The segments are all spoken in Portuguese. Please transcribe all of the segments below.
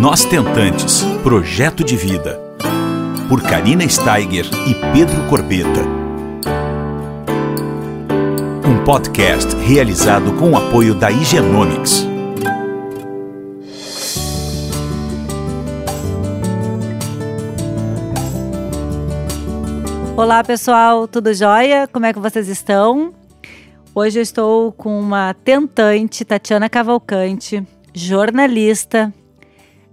Nós Tentantes Projeto de Vida. Por Karina Steiger e Pedro Corbeta. Um podcast realizado com o apoio da Higienomics. Olá pessoal, tudo jóia? Como é que vocês estão? Hoje eu estou com uma tentante, Tatiana Cavalcante, jornalista,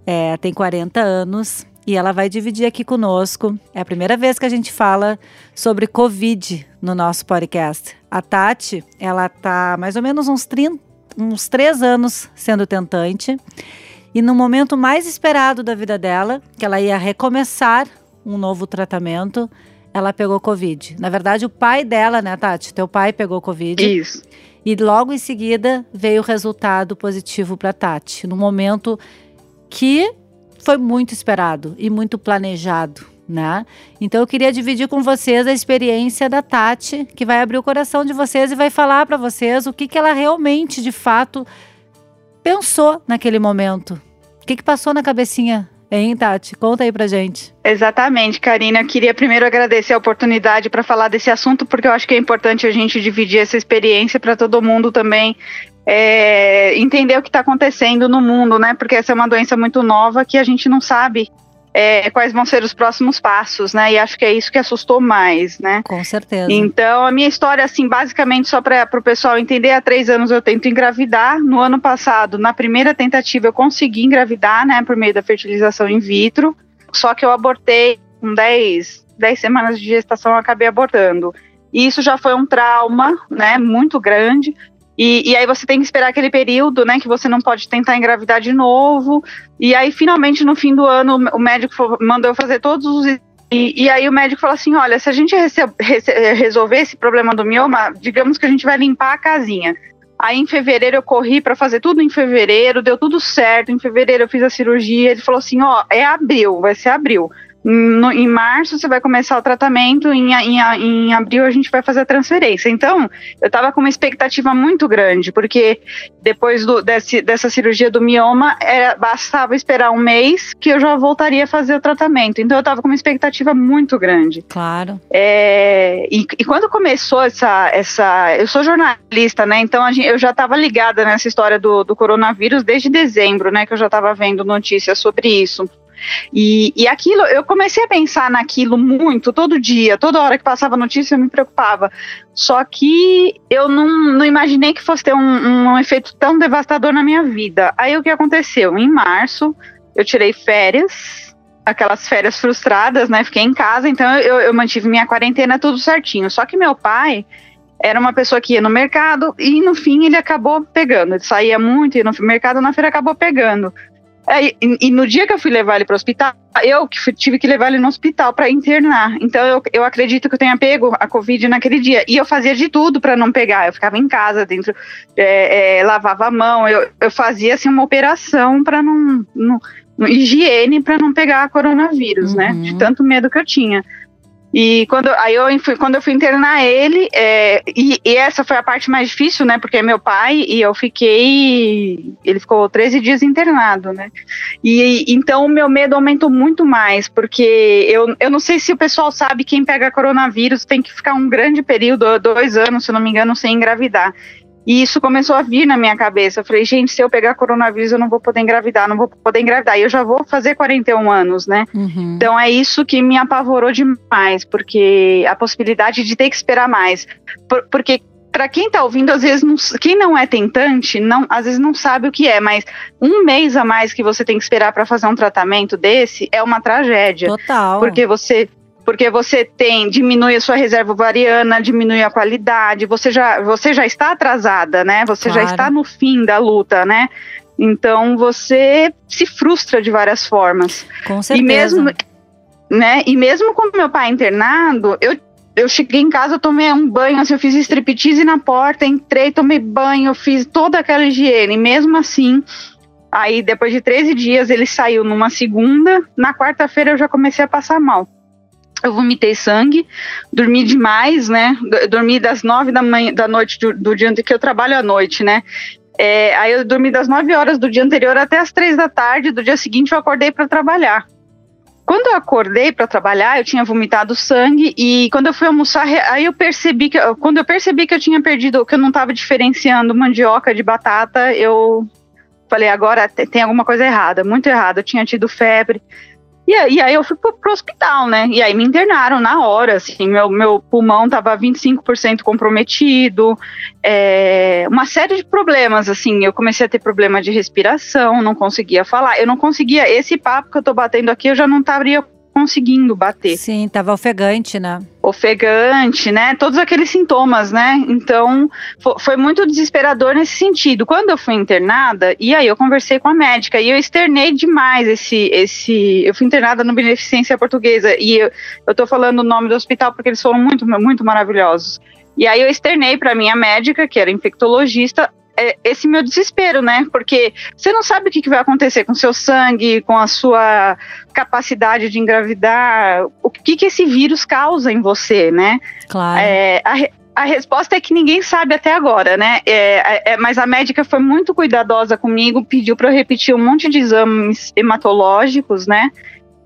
é, tem 40 anos e ela vai dividir aqui conosco. É a primeira vez que a gente fala sobre Covid no nosso podcast. A Tati, ela tá mais ou menos uns 30, uns 3 anos sendo tentante. E no momento mais esperado da vida dela, que ela ia recomeçar um novo tratamento, ela pegou Covid. Na verdade, o pai dela, né, Tati? Teu pai pegou Covid. Isso. E logo em seguida veio o resultado positivo para Tati. No momento que foi muito esperado e muito planejado, né? Então eu queria dividir com vocês a experiência da Tati, que vai abrir o coração de vocês e vai falar para vocês o que, que ela realmente, de fato, pensou naquele momento. O que, que passou na cabecinha Hein, Tati? Conta aí pra gente. Exatamente, Karina. Eu queria primeiro agradecer a oportunidade para falar desse assunto, porque eu acho que é importante a gente dividir essa experiência para todo mundo também é, entender o que está acontecendo no mundo, né? Porque essa é uma doença muito nova que a gente não sabe é, quais vão ser os próximos passos, né? E acho que é isso que assustou mais, né? Com certeza. Então, a minha história, assim, basicamente, só para o pessoal entender, há três anos eu tento engravidar. No ano passado, na primeira tentativa, eu consegui engravidar, né? Por meio da fertilização in vitro. Só que eu abortei com 10, 10 semanas de gestação, eu acabei abortando. E isso já foi um trauma, né? Muito grande. E, e, aí você tem que esperar aquele período, né, que você não pode tentar engravidar de novo. E aí, finalmente, no fim do ano, o médico mandou fazer todos os. E, e aí o médico falou assim: olha, se a gente resolver esse problema do mioma, digamos que a gente vai limpar a casinha. Aí em fevereiro eu corri para fazer tudo em fevereiro, deu tudo certo. Em fevereiro eu fiz a cirurgia. Ele falou assim: ó, é abril, vai ser abril. No, em março você vai começar o tratamento, em, em, em abril a gente vai fazer a transferência. Então, eu estava com uma expectativa muito grande, porque depois do, desse, dessa cirurgia do mioma, era, bastava esperar um mês que eu já voltaria a fazer o tratamento. Então, eu estava com uma expectativa muito grande. Claro. É, e, e, quando começou essa, essa. Eu sou jornalista, né? Então, gente, eu já estava ligada nessa história do, do coronavírus desde dezembro, né? Que eu já estava vendo notícias sobre isso. E, e aquilo, eu comecei a pensar naquilo muito, todo dia, toda hora que passava notícia eu me preocupava. Só que eu não, não imaginei que fosse ter um, um efeito tão devastador na minha vida. Aí o que aconteceu? Em março, eu tirei férias, aquelas férias frustradas, né? Fiquei em casa, então eu, eu mantive minha quarentena tudo certinho. Só que meu pai era uma pessoa que ia no mercado e no fim ele acabou pegando. Ele saía muito, ia no mercado, na feira acabou pegando. É, e, e, no dia que eu fui levar ele para o hospital, eu que fui, tive que levar ele no hospital para internar. Então eu, eu acredito que eu tenha pego a Covid naquele dia. E eu fazia de tudo para não pegar. Eu ficava em casa, dentro, é, é, lavava a mão, eu, eu fazia assim uma operação para não, não, higiene para não pegar coronavírus, uhum. né? De tanto medo que eu tinha. E quando, aí eu fui, quando eu fui internar ele, é, e, e, essa foi a parte mais difícil, né? Porque é meu pai e eu fiquei. Ele ficou 13 dias internado, né? E então o meu medo aumentou muito mais, porque eu, eu não sei se o pessoal sabe quem pega coronavírus tem que ficar um grande período, dois anos, se não me engano, sem engravidar. E isso começou a vir na minha cabeça. Eu falei, gente, se eu pegar coronavírus, eu não vou poder engravidar, não vou poder engravidar. E eu já vou fazer 41 anos, né? Uhum. Então é isso que me apavorou demais, porque a possibilidade de ter que esperar mais. Por, porque para quem está ouvindo, às vezes, não, quem não é tentante, não, às vezes não sabe o que é, mas um mês a mais que você tem que esperar para fazer um tratamento desse é uma tragédia. Total. Porque você porque você tem diminui a sua reserva ovariana, diminui a qualidade, você já você já está atrasada, né? Você claro. já está no fim da luta, né? Então você se frustra de várias formas. Com certeza. E mesmo, né? E mesmo com meu pai internado, eu eu cheguei em casa, eu tomei um banho, assim, eu fiz striptease na porta, entrei, tomei banho, fiz toda aquela higiene. Mesmo assim, aí depois de 13 dias ele saiu numa segunda, na quarta-feira eu já comecei a passar mal eu vomitei sangue, dormi demais, né? Dormi das nove da manhã da noite do, dia que eu trabalho à noite, né? É, aí eu dormi das 9 horas do dia anterior até as 3 da tarde. Do dia seguinte eu acordei para trabalhar. Quando eu acordei para trabalhar, eu tinha vomitado sangue e quando eu fui almoçar, aí eu percebi que quando eu percebi que eu tinha perdido, que eu não estava diferenciando mandioca de batata, eu falei agora tem alguma coisa errada, muito errada. Eu tinha tido febre. E, e aí eu fui pro, pro, hospital, né? E aí me internaram na hora, assim, meu, meu pulmão tava 25% comprometido, é, uma série de problemas, assim, eu comecei a ter problema de respiração, não conseguia falar, eu não conseguia, esse papo que eu tô batendo aqui, eu já não estaria conseguindo bater. Sim, tava ofegante, né? Ofegante, né? Todos aqueles sintomas, né? Então, foi muito desesperador nesse sentido. Quando eu fui internada, e aí eu conversei com a médica, e eu externei demais esse. esse eu fui internada no Beneficência Portuguesa, e eu, eu tô falando o nome do hospital porque eles foram muito, muito maravilhosos. E aí eu externei para minha médica, que era infectologista, esse meu desespero, né? Porque você não sabe o que, vai acontecer com seu sangue, com a sua capacidade de engravidar, o que, que esse vírus causa em você, né? Claro. É, a, a resposta é que ninguém sabe até agora, né? É, é, mas a médica foi muito cuidadosa comigo, pediu para eu repetir um monte de exames hematológicos, né?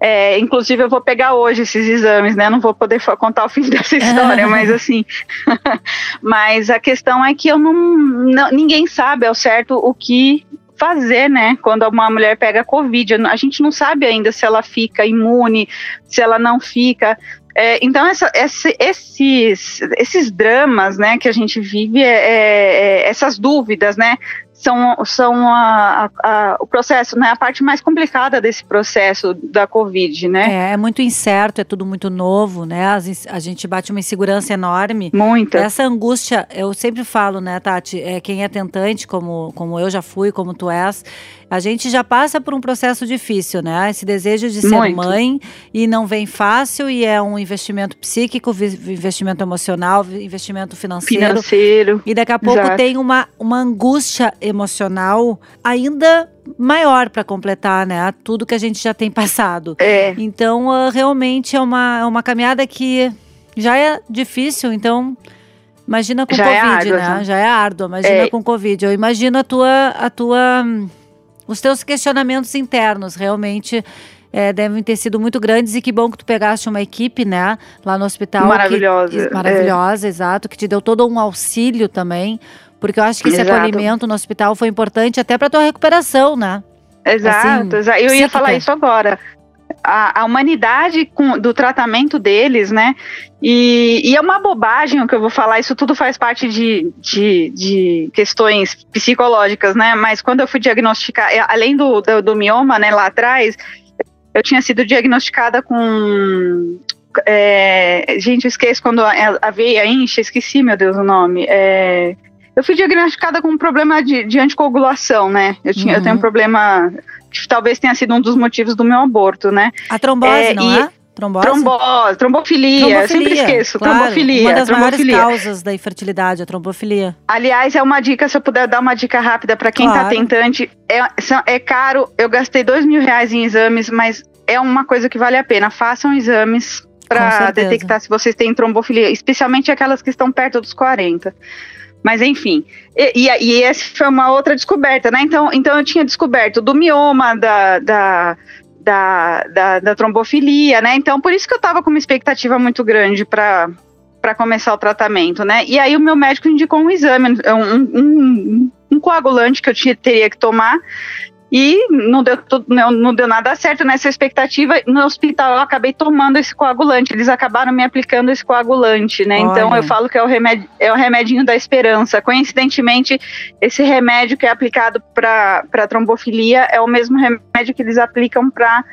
É, inclusive, eu vou pegar hoje esses exames, né? Não vou poder contar o fim dessa história, mas assim. mas a questão é que eu não, não, Ninguém sabe ao certo o que fazer, né? Quando uma mulher pega Covid. A gente não sabe ainda se ela fica imune, se ela não fica. É, então, essa, esse, esses, esses dramas né, que a gente vive, é, é, é essas dúvidas, né? São, são a, a, a, o processo, né? A parte mais complicada desse processo da Covid, né? É, é muito incerto, é tudo muito novo, né? As, a gente bate uma insegurança enorme. Muita. Essa angústia, eu sempre falo, né, Tati? É, quem é tentante, como, como eu já fui, como tu és, a gente já passa por um processo difícil, né? Esse desejo de ser Muito. mãe e não vem fácil e é um investimento psíquico, investimento emocional, investimento financeiro. Financeiro. E daqui a pouco tem uma, uma angústia emocional ainda maior para completar, né? Tudo que a gente já tem passado. É. Então, uh, realmente é uma, é uma caminhada que já é difícil, então imagina com já é Covid, é árdua, né? Já é árdua, imagina é. com Covid. Eu imagino a tua a tua os teus questionamentos internos realmente é, devem ter sido muito grandes e que bom que tu pegaste uma equipe, né, lá no hospital. Maravilhosa. Que, maravilhosa, é. exato, que te deu todo um auxílio também, porque eu acho que esse exato. acolhimento no hospital foi importante até para tua recuperação, né? Exato, assim, exato. Eu ia falar isso agora a, a humanidade com, do tratamento deles, né? E, e, é uma bobagem o que eu vou falar, isso tudo faz parte de, de, de, questões psicológicas, né? Mas quando eu fui diagnosticar, é, além do, do, do mioma, né, lá atrás, eu tinha sido diagnosticada com. É, gente, eu esqueço quando a, a veia incha, esqueci, meu Deus, o nome. É, eu fui diagnosticada com um problema de, de anticoagulação, né? Eu, tinha, uhum. eu tenho um uhum. problema talvez tenha sido um dos motivos do meu aborto, né? A trombose, é, não é? Trombose? Trombose, trombofilia, trombofilia sempre esqueço, claro, trombofilia. Uma das trombofilia. maiores causas da infertilidade, a trombofilia. Aliás, é uma dica, se eu puder dar uma dica rápida para quem tá claro. tá tentante, é, é caro, eu gastei dois mil reais em exames, mas é uma coisa que vale a pena, façam exames para detectar se vocês têm trombofilia, especialmente aquelas que estão perto dos 40. Mas enfim, e, e, e essa foi uma outra descoberta, né? Então, então eu tinha descoberto do mioma, da, da, da, da, da trombofilia, né? Então, por isso que eu estava com uma expectativa muito grande para para começar o tratamento, né? E aí o meu médico indicou um exame, um, um, um coagulante que eu tinha, teria que tomar e não deu, não, não deu nada certo nessa expectativa. No hospital eu acabei tomando esse coagulante. Eles acabaram me aplicando esse coagulante, né? Olha. Então eu falo que é o, remédio, é o remedinho da esperança. Coincidentemente, esse remédio que é aplicado para trombofilia é o mesmo remédio que eles aplicam para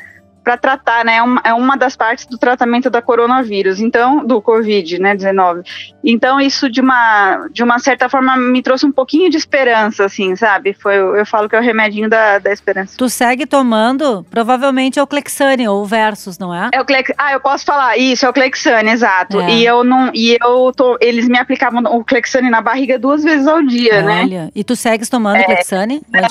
para tratar, né? É uma, é uma das partes do tratamento da coronavírus, então, do Covid, né, 19. Então, isso de uma, de uma certa forma me trouxe um pouquinho de esperança, assim, sabe? Foi, eu falo que é o remedinho da, da esperança. Tu segue tomando, provavelmente é o Clexane ou o Versus, não é? É o Clex, ah, eu posso falar isso, é o Clexane, exato. É. E eu não, e eu tô, eles me aplicavam o Clexane na barriga duas vezes ao dia, né? Olha, né? E tu segues tomando é, Clexane, não,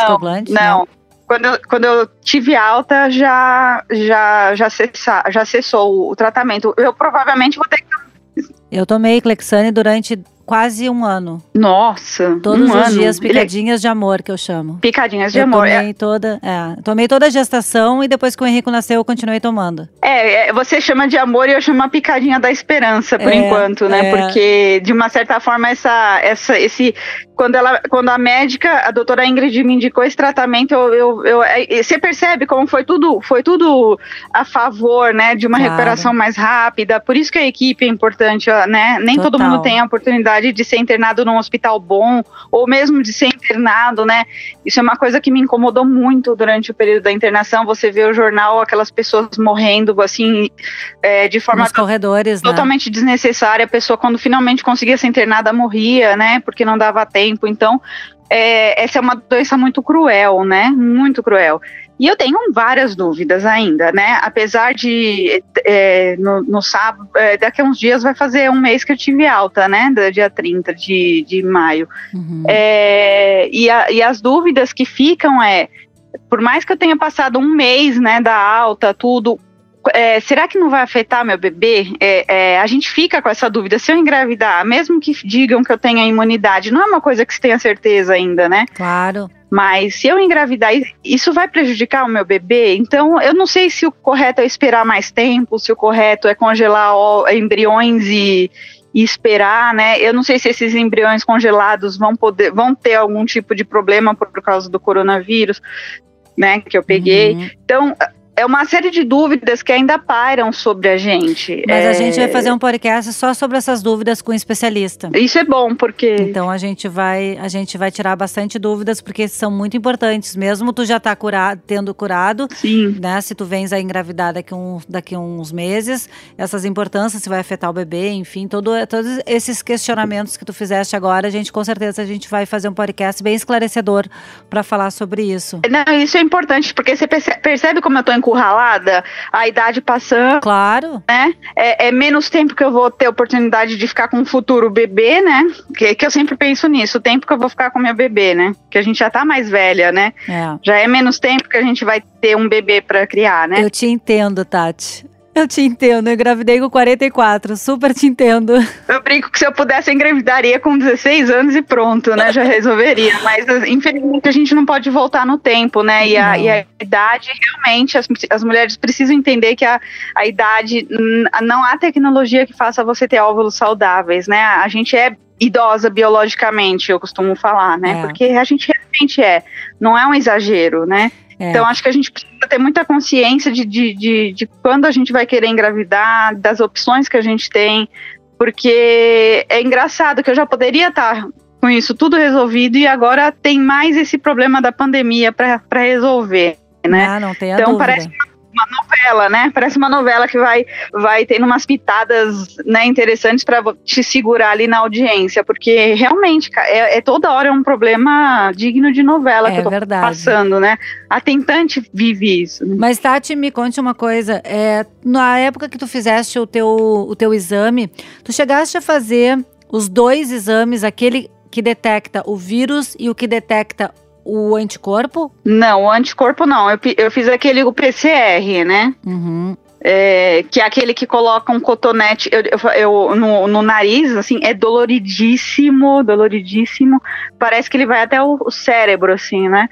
não. não quando eu, quando eu tive alta, já, já, já, cessa, já cessou o tratamento. Eu provavelmente vou ter que. Eu tomei Clexane durante quase um ano. Nossa, Todos um os ano. dias, Ele- picadinhas de amor, que eu chamo. Picadinhas de eu amor. tomei toda, é, tomei toda a gestação e depois que o Henrico nasceu, eu continuei tomando. É, é, você chama de amor e eu chamo a picadinha da esperança, por É, enquanto, né? é. Porque, de uma certa forma, essa, essa, esse. Quando, ela, quando a médica, a doutora Ingrid, me indicou esse tratamento, eu, eu, eu- é, você percebe como foi tudo, foi tudo a favor, né? De uma Claro. recuperação mais rápida. Por isso que a equipe é importante, né? Nem todo Total. mundo tem a oportunidade de ser internado num hospital bom, ou mesmo de ser internado, né? Isso é uma coisa que me incomodou muito durante o período da internação. Você vê o jornal, aquelas pessoas morrendo, assim, é, de forma Nos corredores, né? totalmente desnecessária. A pessoa, quando finalmente conseguia ser internada, morria, né? Porque não dava tempo. Então, é, essa é uma doença muito cruel, né? Muito cruel. E eu tenho várias dúvidas ainda, né? Apesar de é, no, no sábado, é, daqui a uns dias vai fazer um mês que eu tive alta, né? Do dia 30 de, de maio. Uhum. É, e, a- e as dúvidas que ficam é, por mais que eu tenha passado um mês, né, da alta, tudo, é, será que não vai afetar meu bebê? É, é, a gente fica com essa dúvida. Se eu engravidar, mesmo que digam que eu tenha imunidade, não é uma coisa que se tenha certeza ainda, né? Claro. Mas se eu engravidar, isso vai prejudicar o meu bebê? Então, eu não sei se o correto é esperar mais tempo, se o correto é congelar embriões e, e esperar, né? Eu não sei se esses embriões congelados vão poder, vão ter algum tipo de problema por, por causa do coronavírus, né? Que eu peguei. Uhum. Então, é uma série de dúvidas que ainda pairam sobre a gente. Mas É, a gente vai fazer um podcast só sobre essas dúvidas com um especialista. Isso é bom, porque. Então a gente vai, a gente vai tirar bastante dúvidas porque são muito importantes. Mesmo tu já tá curado, tendo curado, Sim. né? Se tu vens a engravidar daqui, um, daqui uns meses, essas importâncias, se vai afetar o bebê, enfim, todo, todos esses questionamentos que tu fizeste agora, a gente com certeza a gente vai fazer um podcast bem esclarecedor para falar sobre isso. Não, isso é importante, porque você perce- percebe como eu tô encurralada? A idade passando, Claro, né? É, é menos tempo que eu vou ter oportunidade de ficar com um futuro bebê, né? Que, que eu sempre penso nisso, o tempo que eu vou ficar com meu bebê, né? Que a gente já tá mais velha, né? é. Já é menos tempo que a gente vai ter um bebê pra criar, né? Eu te entendo, Tati. Eu te entendo, eu engravidei com 44, super te entendo. Eu brinco que se eu pudesse, eu engravidaria com 16 anos e pronto, né? Já resolveria. Mas, infelizmente, a gente não pode voltar no tempo, né? E a, e a idade, realmente, as, as mulheres precisam entender que a, a idade, não há tecnologia que faça você ter óvulos saudáveis, né? A gente é idosa biologicamente, eu costumo falar, né? É. Porque a gente realmente é. Não é um exagero, né? É. Então, acho que a gente precisa ter muita consciência de, de, de, de quando a gente vai querer engravidar, das opções que a gente tem, porque é engraçado que eu já poderia estar com isso tudo resolvido e agora tem mais esse problema da pandemia para resolver, né? Ah, não tenha Então, dúvida. parece Uma novela, né? Parece uma novela que vai, vai tendo umas pitadas né, interessantes para te segurar ali na audiência, porque realmente é, é toda hora um problema digno de novela É que eu tô verdade. passando, né? A tentante vive isso. né? Mas Tati, me conte uma coisa. É, na época que tu fizeste o teu, o teu exame, tu chegaste a fazer os dois exames, aquele que detecta o vírus e o que detecta o anticorpo? Não, o anticorpo não. Eu, eu fiz aquele o PCR, né? Uhum. É, que é aquele que coloca um cotonete eu, eu- eu- no, no nariz, assim, é doloridíssimo, doloridíssimo. Parece que ele vai até o, o cérebro, assim, né?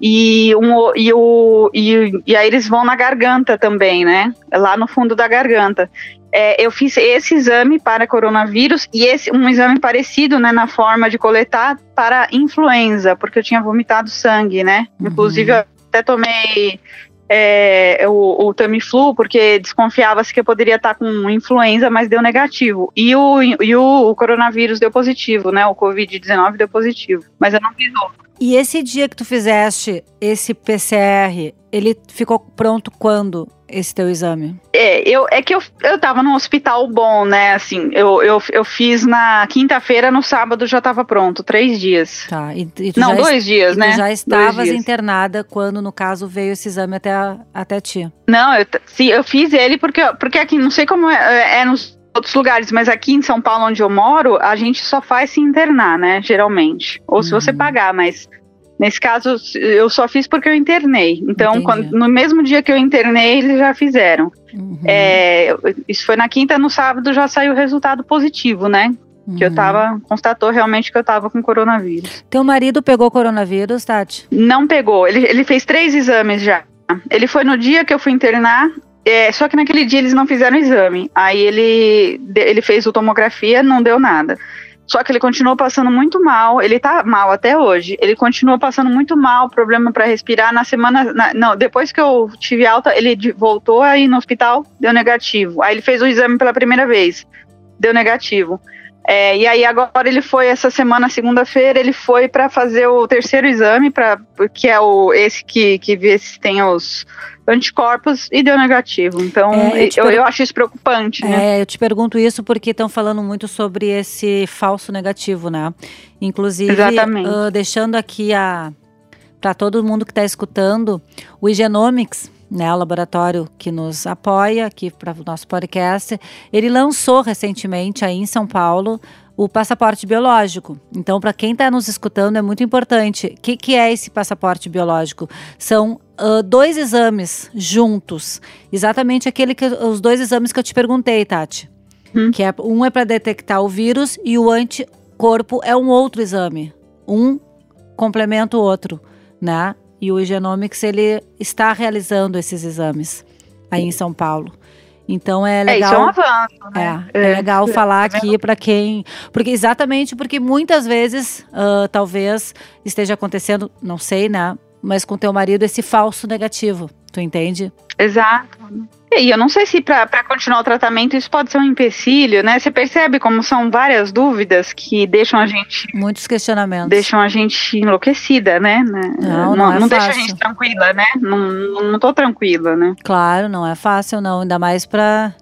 E, um, e, o, e, e aí eles vão na garganta também, né? Lá no fundo da garganta. É, eu fiz esse exame para coronavírus e esse um exame parecido, né, na forma de coletar para influenza, porque eu tinha vomitado sangue, né? Uhum. Inclusive, eu até tomei é, o, o Tamiflu, porque desconfiava-se que eu poderia estar com influenza, mas deu negativo. E o, e o coronavírus deu positivo, né? O Covid-19 deu positivo. Mas eu não fiz outro. E esse dia que tu fizeste esse PCR, ele ficou pronto quando esse teu exame? É, eu, é que eu, eu tava num hospital bom, né? Assim, eu, eu, eu fiz na quinta-feira, no sábado já tava pronto, três dias. Tá. E, e tu Não, já, dois dias, e tu né? já estavas internada quando, no caso, veio esse exame até, até ti. Não, eu, sim, eu fiz ele porque, porque aqui, não sei como é, é nos outros lugares, mas aqui em São Paulo, onde eu moro, a gente só faz se internar, né, geralmente. Ou se você Uhum. pagar, mas nesse caso eu só fiz porque eu internei. Então, quando- no mesmo dia que eu internei, eles já fizeram. Uhum. É, isso foi na quinta, no sábado já saiu o resultado positivo, né? Que eu tava, constatou realmente que eu tava com coronavírus. Teu marido pegou coronavírus, Tati? Não pegou, ele, ele fez três exames já. Ele foi no dia que eu fui internar, é, só que naquele dia eles não fizeram exame. Aí ele, ele fez o tomografia, não deu nada. Só que ele continuou passando muito mal, ele tá mal até hoje. Ele continuou passando muito mal, problema para respirar. Na semana, na, não, depois que eu tive alta, ele voltou aí no hospital, deu negativo. Aí ele fez o exame pela primeira vez, deu negativo. É, e aí agora ele foi essa semana, segunda-feira, ele foi para fazer o terceiro exame, para que é o esse que, que vê se tem os anticorpos e deu negativo. Então é, eu, eu, eu, acho isso preocupante. Né? É, eu te pergunto isso porque estão falando muito sobre esse falso negativo, né? Inclusive, uh, deixando aqui a para todo mundo que está escutando, o Igenomics né, o laboratório que nos apoia aqui para o nosso podcast, ele lançou recentemente aí em São Paulo o passaporte biológico. Então, para quem está nos escutando, é muito importante. O que, que, é esse passaporte biológico? São uh, dois exames juntos, exatamente aquele que os dois exames que eu te perguntei, Tati. Hum. Que é um é para detectar o vírus e o anticorpo é um outro exame. Um complementa o outro, né? E o Genomics ele está realizando esses exames aí em São Paulo. Então é legal. É, isso é um avanço, né? É, é, é legal é, falar aqui para quem. Porque exatamente porque muitas vezes, uh, talvez esteja acontecendo, não sei, né? Mas com teu marido esse falso negativo. Tu entende? Exato. E eu não sei se para continuar o tratamento isso pode ser um empecilho, né? Você percebe como são várias dúvidas que deixam a gente. Muitos questionamentos. Deixam a gente enlouquecida, né? Não, não, não, é não deixa a gente tranquila, né? Não, não tô tranquila, né? Claro, não é fácil, não. Ainda mais para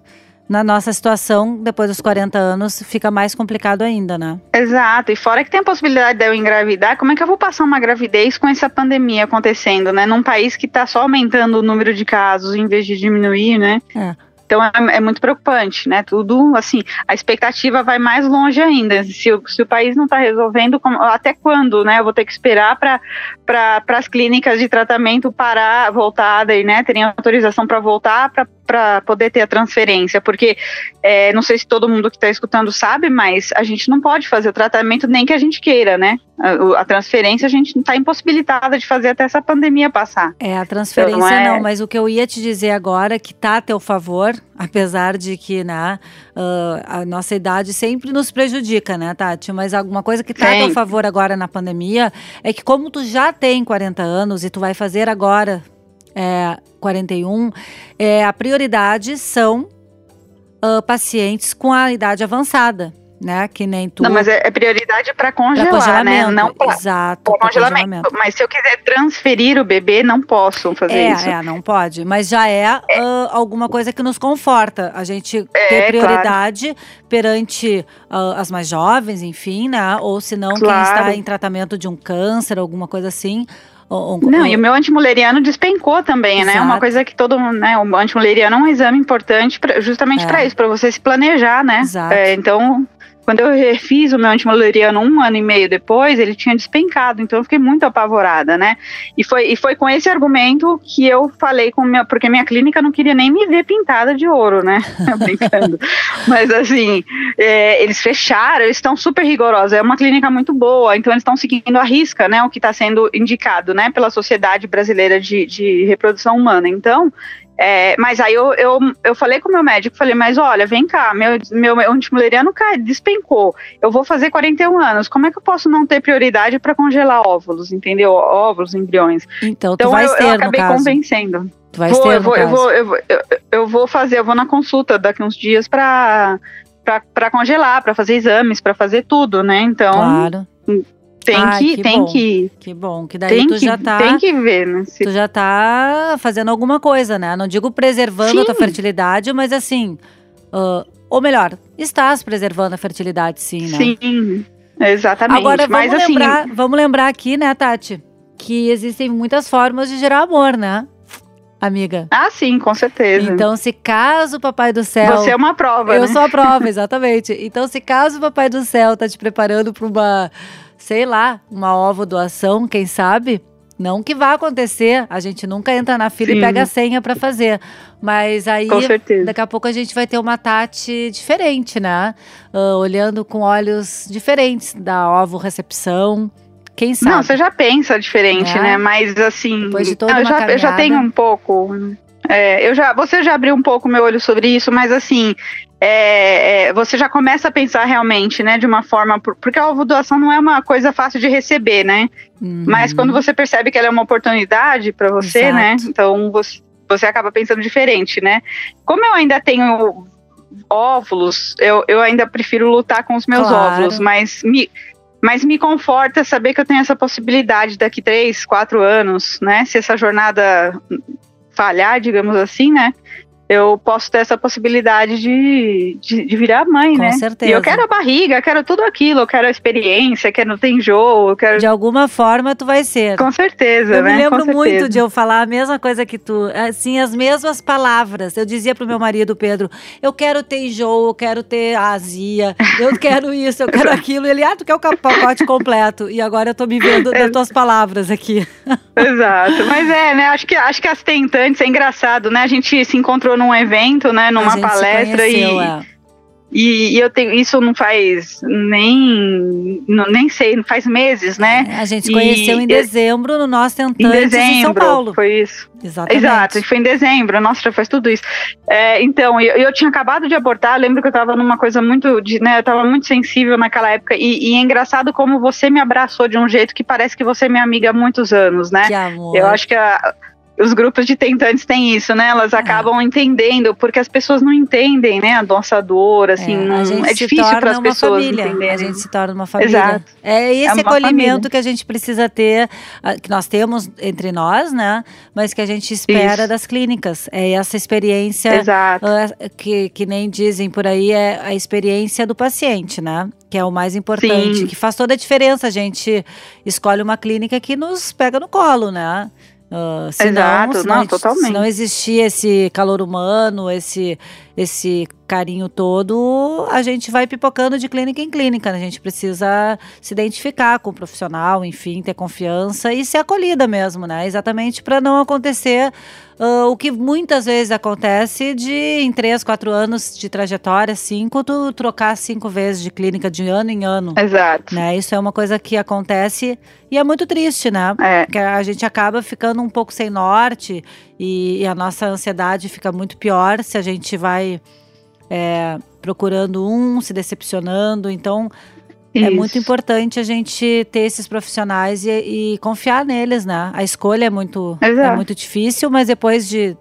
na nossa situação, depois dos 40 anos, fica mais complicado ainda, né? Exato. E fora que tem a possibilidade de eu engravidar, como é que eu vou passar uma gravidez com essa pandemia acontecendo, né? Num país que está só aumentando o número de casos em vez de diminuir, né? É. Então é, é, muito preocupante, né? Tudo assim, a expectativa vai mais longe ainda. Se, o, se o país não está resolvendo, como, até quando, né? Eu vou ter que esperar para para as clínicas de tratamento parar, voltar, daí, né? Terem autorização para voltar para para poder ter a transferência, porque é, não sei se todo mundo que está escutando sabe, mas a gente não pode fazer o tratamento nem que a gente queira, né? A, a transferência a gente está impossibilitada de fazer até essa pandemia passar. É, a transferência então, é... não, mas o que eu ia te dizer agora, que tá a teu favor, apesar de que né, uh, a nossa idade sempre nos prejudica, né, Tati? Mas alguma coisa que tá Sim. a teu favor agora na pandemia é que como tu já tem 40 anos e tu vai fazer agora é, 41, é, a prioridade são uh, pacientes com a idade avançada. Né? Que nem tu. Não, mas é, é prioridade para congelar, né? Não pra, Exato. Pra congelamento. congelamento. Mas se eu quiser transferir o bebê, não posso fazer é, isso. É, não pode. Mas já é, é. Uh, alguma coisa que nos conforta. A gente é, ter prioridade claro. perante uh, as mais jovens, enfim, né? Ou se não, claro. quem está em tratamento de um câncer, alguma coisa assim. Não, e o meu antimuleriano despencou também, Exato. né? Uma coisa que todo mundo, né? O antimuleriano é um exame importante pra, justamente é. para isso, para você se planejar, né? Exato. É, então, quando eu refiz o meu antimoleriano um ano e meio depois, ele tinha despencado, então eu fiquei muito apavorada, né? E foi, e foi com esse argumento que eu falei com minha, porque minha clínica não queria nem me ver pintada de ouro, né? Brincando. Mas assim, é, eles fecharam, eles estão super rigorosos, é uma clínica muito boa, então eles estão seguindo a risca, né? O que está sendo indicado, né? Pela Sociedade Brasileira de, de Reprodução Humana. Então, é, mas aí eu, eu, eu falei com o meu médico, falei, mas olha, vem cá, meu, meu, meu antimuleriano cai, despencou. Eu vou fazer 41 anos. Como é que eu posso não ter prioridade para congelar óvulos, entendeu? Óvulos, embriões. Então, então eu, ter, eu acabei convencendo. Tu vai vou, ter, eu, vou, eu, vou, eu, vou, eu, eu vou fazer, eu vou na consulta daqui uns dias para para congelar, para fazer exames, para fazer tudo, né? Então, claro. Tem Ai, que, que tem bom. que. Que bom, que daí tem tu que, já tá. Tem que ver, né? Se... Tu já tá fazendo alguma coisa, né? Não digo preservando sim. a tua fertilidade, mas assim. Uh, ou melhor, estás preservando a fertilidade, sim, né? Sim, exatamente. Agora vamos, mas, assim, lembrar, assim... vamos lembrar aqui, né, Tati? Que existem muitas formas de gerar amor, né? amiga. Ah, sim, com certeza. Então, se caso o Papai do Céu. Você é uma prova. Eu né? sou a prova, exatamente. Então, se caso o Papai do Céu tá te preparando para uma sei lá, uma ovo doação, quem sabe? Não que vá acontecer, a gente nunca entra na fila Sim. e pega a senha para fazer. Mas aí, daqui a pouco a gente vai ter uma Tati diferente, né? Ah, olhando com olhos diferentes da ovo recepção. Quem sabe? Não, você já pensa diferente, É. né? Mas assim, Depois de toda eu, uma já, eu já caminhada. tenho um pouco. é, eu já, você já abriu um pouco meu olho sobre isso, mas assim, é, é, você já começa a pensar realmente, né, de uma forma, por- porque a ovodoação não é uma coisa fácil de receber, né? Uhum. Mas quando você percebe que ela é uma oportunidade para você, Exato. né? Então você, você acaba pensando diferente, né? Como eu ainda tenho óvulos, eu, eu ainda prefiro lutar com os meus Claro. óvulos, mas me, mas me conforta saber que eu tenho essa possibilidade daqui três, quatro anos, né? Se essa jornada falhar, digamos assim, né? Eu posso ter essa possibilidade de, de, de virar mãe, Com né? certeza. E eu quero a barriga, quero tudo aquilo, eu quero a experiência, quero ter enjoo, eu quero. De alguma forma tu vai ser. Com certeza, Eu né? me Com lembro muito de eu falar a mesma coisa que tu, assim, as mesmas palavras. Eu dizia pro meu marido, Pedro, eu quero ter enjoo, eu quero ter azia, eu quero isso, eu quero aquilo. Ele, ah, tu quer o pacote completo. E agora eu tô me vendo das tuas palavras aqui. Exato. Mas é, né? Acho que, acho que as tentantes é engraçado, né? A gente se encontrou num evento, né? Numa palestra e, conheceu, é. e, e eu tenho isso não faz nem não- nem sei, não faz meses, né? A gente se E- conheceu em dezembro no nosso Em Tentantes em, São dezembro, Paulo. foi isso. Exatamente. Exato, foi em dezembro, nossa, já faz tudo isso. É, então, eu, eu tinha acabado de abortar, lembro que eu tava numa coisa muito, de, né, eu tava muito sensível naquela época, e, e é engraçado como você me abraçou de um jeito que parece que você é minha amiga há muitos anos, né? Que amor. Eu acho que a- os grupos de tentantes têm isso, né? Elas acabam entendendo, porque as pessoas não entendem, né? A nossa dor, assim, É, não- é difícil para as pessoas família. entenderem. A gente se torna uma família. Exato. É esse uma acolhimento que a gente precisa ter, ah, que nós temos entre nós, né? Mas que a gente espera Isso. das clínicas. É essa experiência Exato. ah, que, que nem dizem por aí, é a experiência do paciente, né? Que é o mais importante, Sim. que faz toda a diferença. A gente escolhe uma clínica que nos pega no colo, né? Ah, se Exato, não, não, não, totalmente. Se não existir esse calor humano, esse, esse carinho todo, a gente vai pipocando de clínica em clínica. né? A gente precisa se identificar com o profissional, enfim, ter confiança e ser acolhida mesmo, né? Exatamente para não acontecer ah, o que muitas vezes acontece de em três, quatro anos de trajetória, cinco, tu trocar cinco vezes de clínica de ano em ano. Exato. Né? Isso é uma coisa que acontece e é muito triste, né? É. Porque a gente acaba ficando um pouco sem norte e, e a nossa ansiedade fica muito pior se a gente vai é, procurando um, se decepcionando. Então, é Isso. muito importante a gente ter esses profissionais e, e confiar neles, né? A escolha é muito, é muito difícil, mas depois de,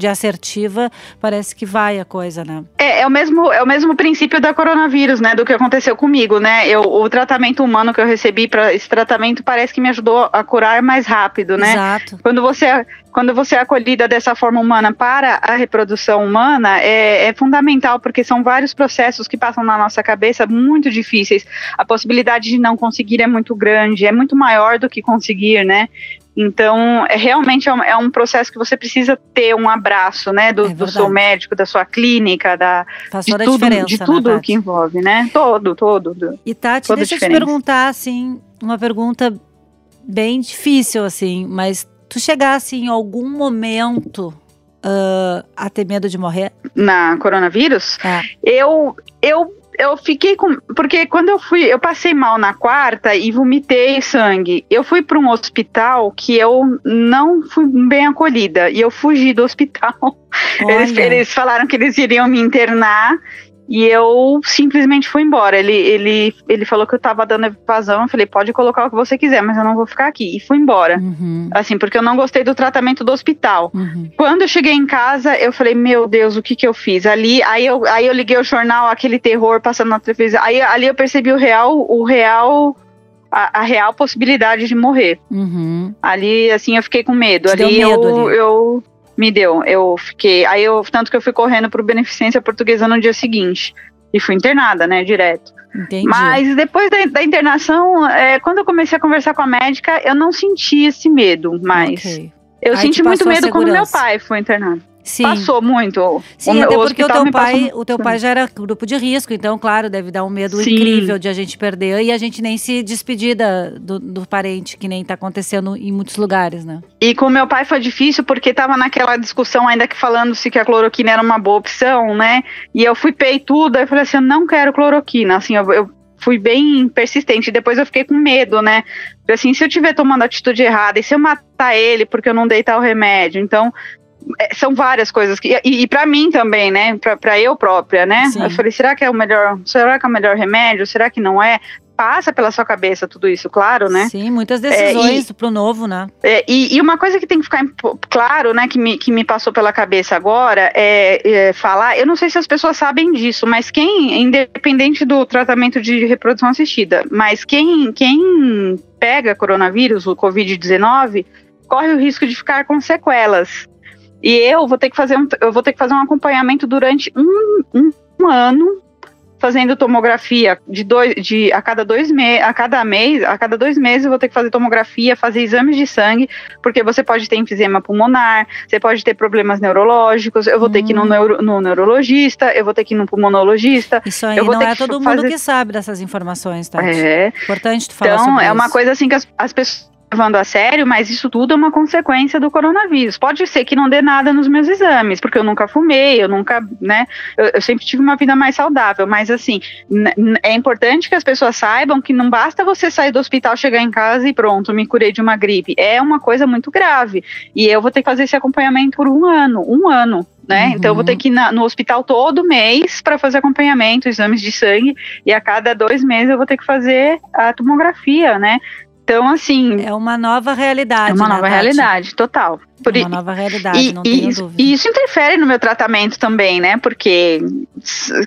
de assertiva, parece que vai a coisa, né? É, é o mesmo, é o mesmo princípio da coronavírus, né? Do que aconteceu comigo, né? Eu, o tratamento humano que eu recebi para esse tratamento parece que me ajudou a curar mais rápido, né? Exato. Quando você, é- quando você é acolhida dessa forma humana para a reprodução humana, é, é fundamental, porque são vários processos que passam na nossa cabeça muito difíceis. A possibilidade de não conseguir é muito grande, é muito maior do que conseguir, né? Então, é, realmente é um, é um processo que você precisa ter um abraço, né? Do, É do seu médico, da sua clínica, da, Faz de tudo, diferença, de né, tudo Tati? que envolve, né? Todo, todo. do- E Tati, Toda deixa eu te perguntar, assim, uma pergunta bem difícil, assim, mas tu chegasse em algum momento ah, a ter medo de morrer? Na coronavírus, É. eu, eu, eu fiquei com. Porque quando eu fui, eu passei mal na quarta e vomitei sangue. Eu fui para um hospital que eu não fui bem acolhida e eu fugi do hospital. Eles, eles falaram que eles iriam me internar e eu simplesmente fui embora. Ele, ele, ele falou que eu tava dando evasão. Eu falei, pode colocar o que você quiser, mas eu não vou ficar aqui. E fui embora. Uhum, Assim, porque eu não gostei do tratamento do hospital. uhum. Quando eu cheguei em casa, eu falei, meu Deus, o que que eu fiz? Ali, aí eu, aí eu liguei o jornal, aquele terror passando na televisão. Aí ali eu percebi o real, o real, a, a real possibilidade de morrer. Uhum. Ali, assim, eu fiquei com medo. Te ali, medo eu, ali. eu me deu, eu fiquei. Aí eu, tanto que eu fui correndo pro Beneficência Portuguesa no dia seguinte. E fui internada, né, direto. Entendi. Mas depois da, da internação, é, quando eu comecei a conversar com a médica, eu não senti esse medo mais. Ok. Eu Aí senti muito medo quando meu pai foi internado. Sim. Passou muito. Sim, o, até o porque o teu pai, o teu pai já era grupo de risco, então, claro, deve dar um medo Sim. incrível de a gente perder e a gente nem se despedir da- do, do parente, que nem tá acontecendo em muitos lugares, né? E com meu pai foi difícil porque tava naquela discussão ainda que falando se que a cloroquina era uma boa opção, né? E eu fui pei tudo, aí eu falei assim, eu não quero cloroquina, assim, eu, eu fui bem persistente. Depois eu fiquei com medo, né? Porque assim, se eu estiver tomando a atitude errada e se eu matar ele porque eu não dei tal remédio, então são várias coisas que e, e para mim também, né? Pra eu própria, né? Sim. Eu falei, será que é o melhor? Será que é o melhor remédio? Será que não é? Passa pela sua cabeça tudo isso, claro, né? Sim, muitas decisões pro novo, né? É, e, e uma coisa que tem que ficar claro, né, que me, que me passou pela cabeça agora é, é falar. Eu não sei se as pessoas sabem disso, mas quem, independente do tratamento de reprodução assistida, mas quem, quem pega coronavírus, o Covid-19, corre o risco de ficar com sequelas. E eu vou ter que fazer um, eu vou ter que fazer um acompanhamento durante um, um, um ano fazendo tomografia de dois, de a cada dois meses, a cada mês, a cada dois meses eu vou ter que fazer tomografia, fazer exames de sangue, porque você pode ter enfisema pulmonar, você pode ter problemas neurológicos, eu vou ter que ir no, Hum. neuro, no neurologista, eu vou ter que ir no pulmonologista. Isso aí Eu vou não ter é que todo mundo fazer- que sabe dessas informações, tá? É, Importante tu falar então, sobre é uma isso. coisa assim que as, as pessoas levando a sério, mas isso tudo é uma consequência do coronavírus. Pode ser que não dê nada nos meus exames, porque eu nunca fumei, eu nunca, né, eu, eu sempre tive uma vida mais saudável, mas assim, é importante que as pessoas saibam que não basta você sair do hospital, chegar em casa e pronto, me curei de uma gripe. É uma coisa muito grave. E eu vou ter que fazer esse acompanhamento por um ano, um ano. Né? Uhum. Então eu vou ter que ir na- no hospital todo mês para fazer acompanhamento, exames de sangue, e a cada dois meses eu vou ter que fazer a tomografia, né? Então, assim, É uma nova realidade. é uma né, nova Tati? realidade, total. Por É i- uma nova realidade, e, não tenho isso, dúvida. e isso interfere no meu tratamento também, né? Porque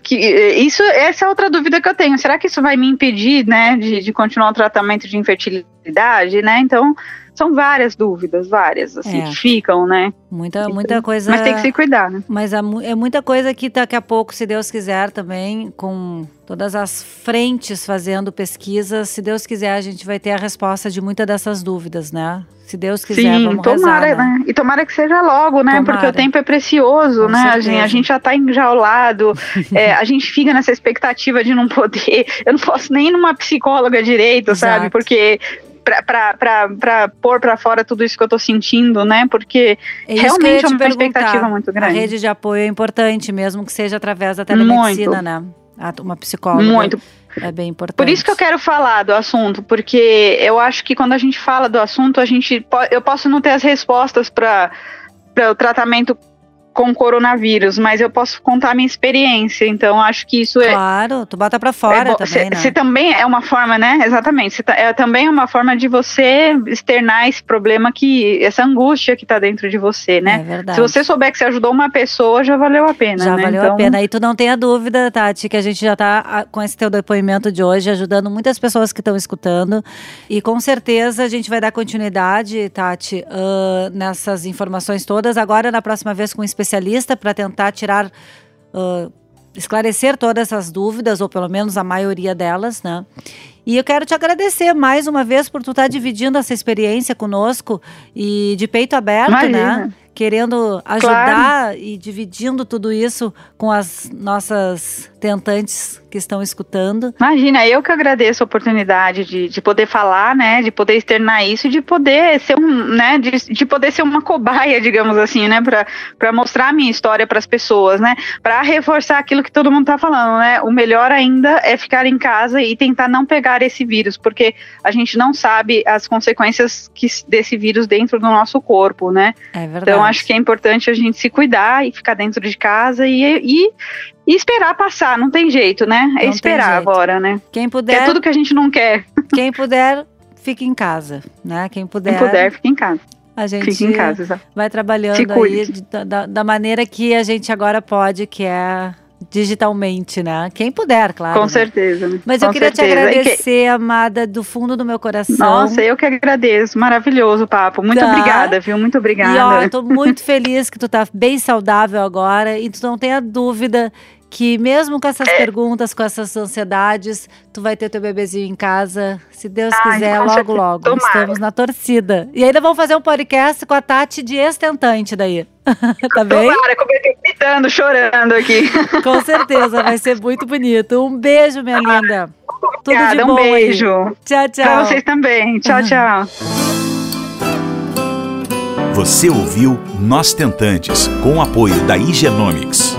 que, isso, essa é outra dúvida que eu tenho. Será que isso vai me impedir, né, de, de continuar o tratamento de infertilidade, né? Então, são várias dúvidas, várias, assim, É. que ficam, né? Muita, muita coisa. Mas tem que se cuidar, né? Mas mu- é muita coisa que daqui a pouco, se Deus quiser, também, com todas as frentes fazendo pesquisas, se Deus quiser, a gente vai ter a resposta de muitas dessas dúvidas, né? Se Deus quiser, Sim, vamos tomara, rezar, né? né? E tomara que seja logo, né? Tomara. Porque o tempo é precioso, Com né? A gente, a gente já tá enjaulado, é, a gente fica nessa expectativa de não poder. Eu não posso nem ir numa psicóloga direito, Exato. sabe? Porque. Pra pôr pra fora tudo isso que eu tô sentindo, né? Porque É realmente te é uma expectativa muito A grande. rede de apoio é importante, mesmo que seja através da telemedicina, né? A- Uma psicóloga Muito. é bem importante. Por isso que eu quero falar do assunto, porque eu acho que quando a gente fala do assunto, a gente eu posso não ter as respostas para o tratamento com coronavírus, mas eu posso contar a minha experiência. Então, acho que isso é, Claro, tu bota pra fora é também, Cê- né? cê também é uma forma, né? Exatamente. tá- é também uma forma de você externar esse problema que essa angústia que tá dentro de você, É né? verdade. Se você souber que você ajudou uma pessoa, já valeu a pena, Já né? valeu Então, a pena. E tu não tenha dúvida, Tati, que a gente já tá com esse teu depoimento de hoje, ajudando muitas pessoas que estão escutando. E com certeza a gente vai dar continuidade, Tati, ah, nessas informações todas. Agora, na próxima vez, com um especialista, para tentar tirar. ah, esclarecer todas essas dúvidas, ou pelo menos a maioria delas, né? E eu quero te agradecer mais uma vez por tu estar dividindo essa experiência conosco e de peito aberto, né? Imagina. Querendo ajudar e dividindo tudo isso com as nossas tentantes que estão escutando. Imagina, eu que agradeço a oportunidade de, de poder falar, né, de poder externar isso e de poder ser um, né, de, de poder ser uma cobaia, digamos assim, né, para mostrar a minha história para as pessoas, né, para reforçar aquilo que todo mundo tá falando, né, o melhor ainda é ficar em casa e tentar não pegar esse vírus, porque a gente não sabe as consequências que, desse vírus dentro do nosso corpo, né, É verdade. então acho que é importante a gente se cuidar e ficar dentro de casa e, e, e esperar passar, não tem jeito, né? É tem esperar agora, né? quem Que é puder, tudo que a gente não quer. quem puder, fique em casa, né? Quem puder, Quem puder, fica em casa. a gente casa, vai trabalhando aí da, da maneira que a gente agora pode, que é digitalmente, né? Quem puder, claro. Com né? certeza. né? Mas Com eu queria te certeza. E que- agradecer, amada, do fundo do meu coração. Nossa, eu que agradeço. Maravilhoso o papo. Muito Tá. obrigada, viu? Muito obrigada. E ó, eu tô muito feliz que tu tá bem saudável agora e tu não tenha dúvida que mesmo com essas é. perguntas, com essas ansiedades, tu vai ter teu bebezinho em casa, se Deus Ai, quiser, logo, logo. Tomara. Estamos na torcida. E ainda vamos fazer um podcast com a Tati de estentante daí. tá bem? Tomara, com o bebê gritando, chorando aqui. Com certeza, vai ser muito bonito. Um beijo, minha ah, linda. Tudo de bom um beijo. Aí. Tchau, tchau. Pra vocês também. Tchau, tchau. Você ouviu Nós Tentantes, com o apoio da Igenomics.